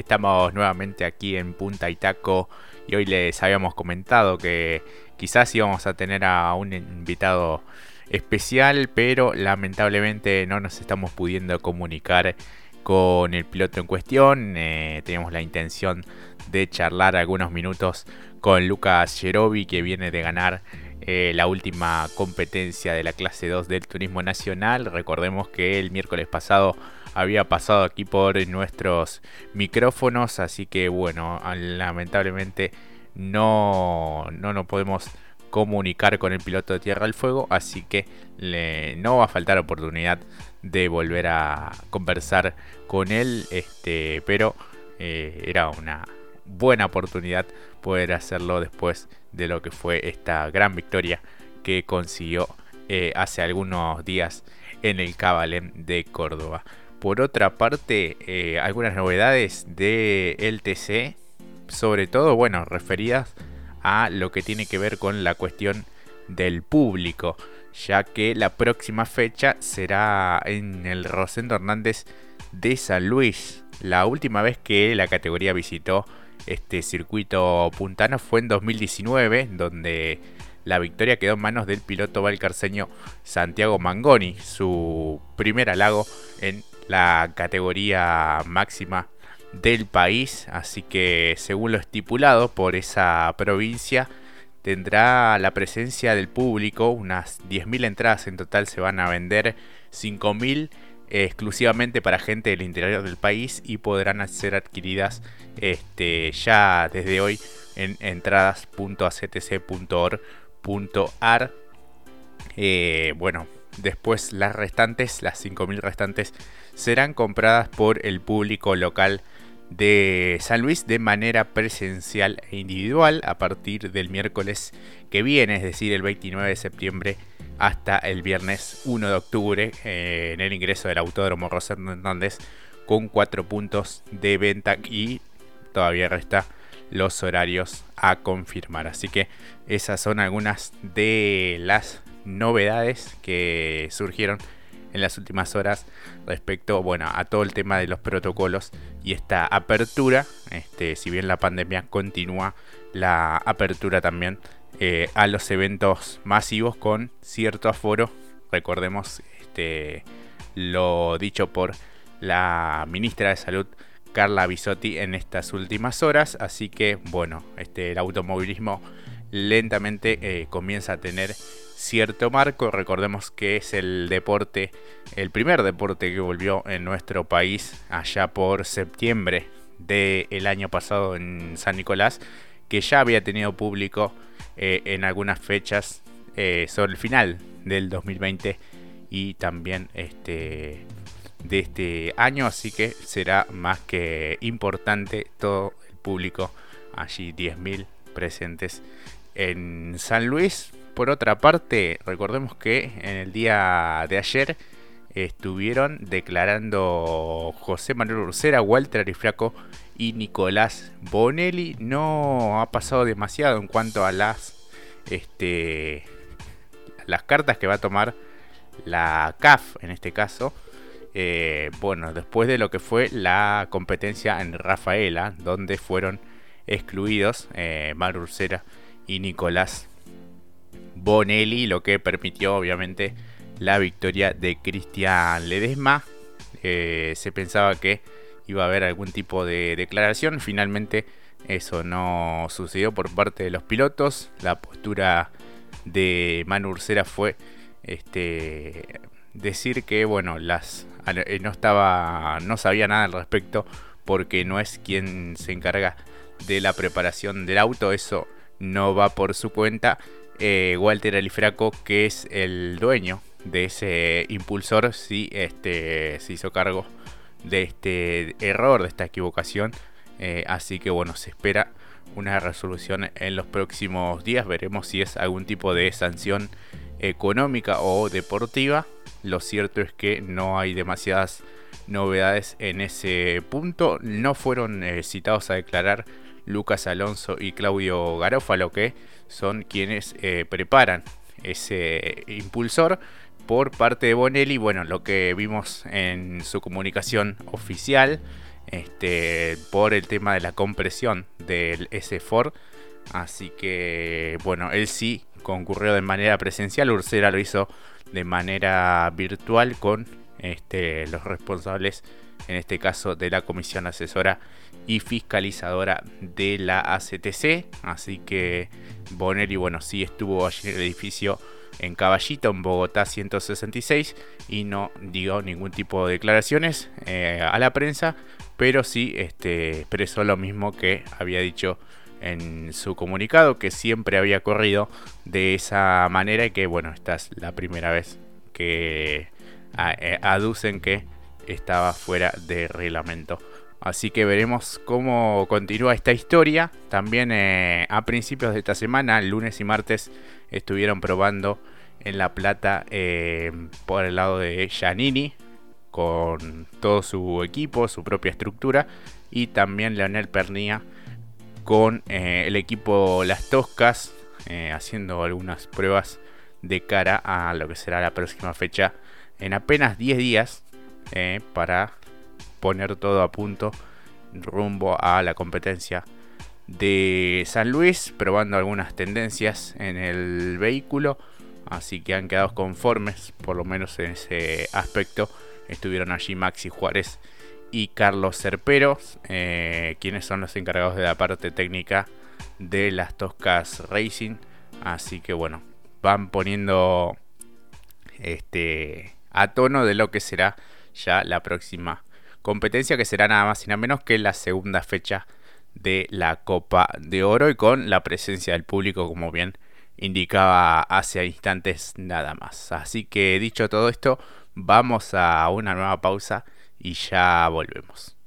Estamos nuevamente aquí en Punta Itaco y hoy les habíamos comentado que quizás íbamos a tener a un invitado especial, pero lamentablemente no nos estamos pudiendo comunicar con el piloto en cuestión. Eh, tenemos la intención de charlar algunos minutos con Lucas Jerobi, que viene de ganar eh, la última competencia de la clase 2 del Turismo Nacional. Recordemos que el miércoles pasado había pasado aquí por nuestros micrófonos, así que bueno, lamentablemente no, no nos podemos comunicar con el piloto de Tierra del Fuego, así que le, no va a faltar oportunidad de volver a conversar con él, este, pero eh, era una buena oportunidad poder hacerlo después de lo que fue esta gran victoria que consiguió eh, hace algunos días en el Cabalén de Córdoba. Por otra parte, eh, algunas novedades de LTC, sobre todo, bueno, referidas a lo que tiene que ver con la cuestión del público, ya que la próxima fecha será en el Rosendo Hernández de San Luis. La última vez que la categoría visitó este circuito puntano fue en 2019, donde la victoria quedó en manos del piloto valcarceño Santiago Mangoni, su primer halago en la categoría máxima del país. Así que según lo estipulado por esa provincia, tendrá la presencia del público, unas 10.000 entradas en total se van a vender, 5.000 exclusivamente para gente del interior del país y podrán ser adquiridas este, ya desde hoy en entradas.actc.org.ar. Eh, bueno, después las restantes, las 5.000 restantes, serán compradas por el público local de San Luis de manera presencial e individual a partir del miércoles que viene, es decir, el 29 de septiembre hasta el viernes 1 de octubre eh, en el ingreso del Autódromo Rosendo Hernández con 4 puntos de venta y todavía resta los horarios a confirmar. Así que esas son algunas de las novedades que surgieron en las últimas horas respecto bueno, a todo el tema de los protocolos y esta apertura. Este, si bien la pandemia continúa, la apertura también eh, a los eventos masivos con cierto aforo. Recordemos este, lo dicho por la ministra de Salud Carla Bisotti en estas últimas horas. Así que bueno, este, el automovilismo lentamente eh, comienza a tener cierto marco. Recordemos que es el deporte, el primer deporte que volvió en nuestro país allá por septiembre del año pasado en San Nicolás, que ya había tenido público eh, en algunas fechas eh, sobre el final del 2020 y también este de este año. Así que será más que importante todo el público. Allí 10.000 presentes en San Luis por otra parte recordemos que en el día de ayer estuvieron declarando José Manuel Ursera, Walter Arifraco y Nicolás Bonelli. No ha pasado demasiado en cuanto a las, este, las cartas que va a tomar la CAF en este caso. Eh, bueno, después de lo que fue la competencia en Rafaela, donde fueron excluidos eh, Ursera y Nicolás Bonelli, lo que permitió obviamente la victoria de Cristian Ledesma. Eh, se pensaba que iba a haber algún tipo de declaración. Finalmente eso no sucedió por parte de los pilotos. La postura de Manu Ursera fue este, decir que bueno, las, eh, no estaba, no sabía nada al respecto porque no es quien se encarga de la preparación del auto. Eso no va por su cuenta. Eh, Walter Alifraco, que es el dueño de ese impulsor, sí este, se hizo cargo de este error, de esta equivocación. Eh, así que bueno, se espera una resolución en los próximos días. Veremos si es algún tipo de sanción económica o deportiva. Lo cierto es que no hay demasiadas novedades en ese punto. No fueron eh, citados a declarar Lucas Alonso y Claudio Garófalo, que son quienes eh, preparan ese impulsor por parte de Bonelli. Bueno, lo que vimos en su comunicación oficial este, por el tema de la compresión del S4. Así que, bueno, él sí concurrió de manera presencial, Ursera lo hizo de manera virtual con este, los responsables, en este caso de la Comisión Asesora y Fiscalizadora de la ACTC. Así que Bonelli, bueno, sí estuvo allí en el edificio en Caballito, en Bogotá 166, y no dio ningún tipo de declaraciones eh, a la prensa, pero sí este, expresó lo mismo que había dicho en su comunicado, que siempre había corrido de esa manera y que bueno, esta es la primera vez que aducen que estaba fuera de reglamento. Así que veremos cómo continúa esta historia. También eh, a principios de esta semana, lunes y martes, estuvieron probando en La Plata eh, por el lado de Giannini con todo su equipo, su propia estructura y también Leonel Pernía con eh, el equipo Las Toscas haciendo algunas pruebas de cara a lo que será la próxima fecha en apenas 10 días para poner todo a punto rumbo a la competencia de San Luis, probando algunas tendencias en el vehículo. Así que han quedado conformes, por lo menos en ese aspecto. Estuvieron allí Maxi Juárez y Carlos Cerpero, eh, quienes son los encargados de la parte técnica de las Toscas Racing. Así que bueno, van poniendo este a tono de lo que será ya la próxima competencia que será nada más y nada menos que la segunda fecha de la Copa de Oro y con la presencia del público como bien indicaba hace instantes nada más. Así que dicho todo esto, vamos a una nueva pausa y ya volvemos.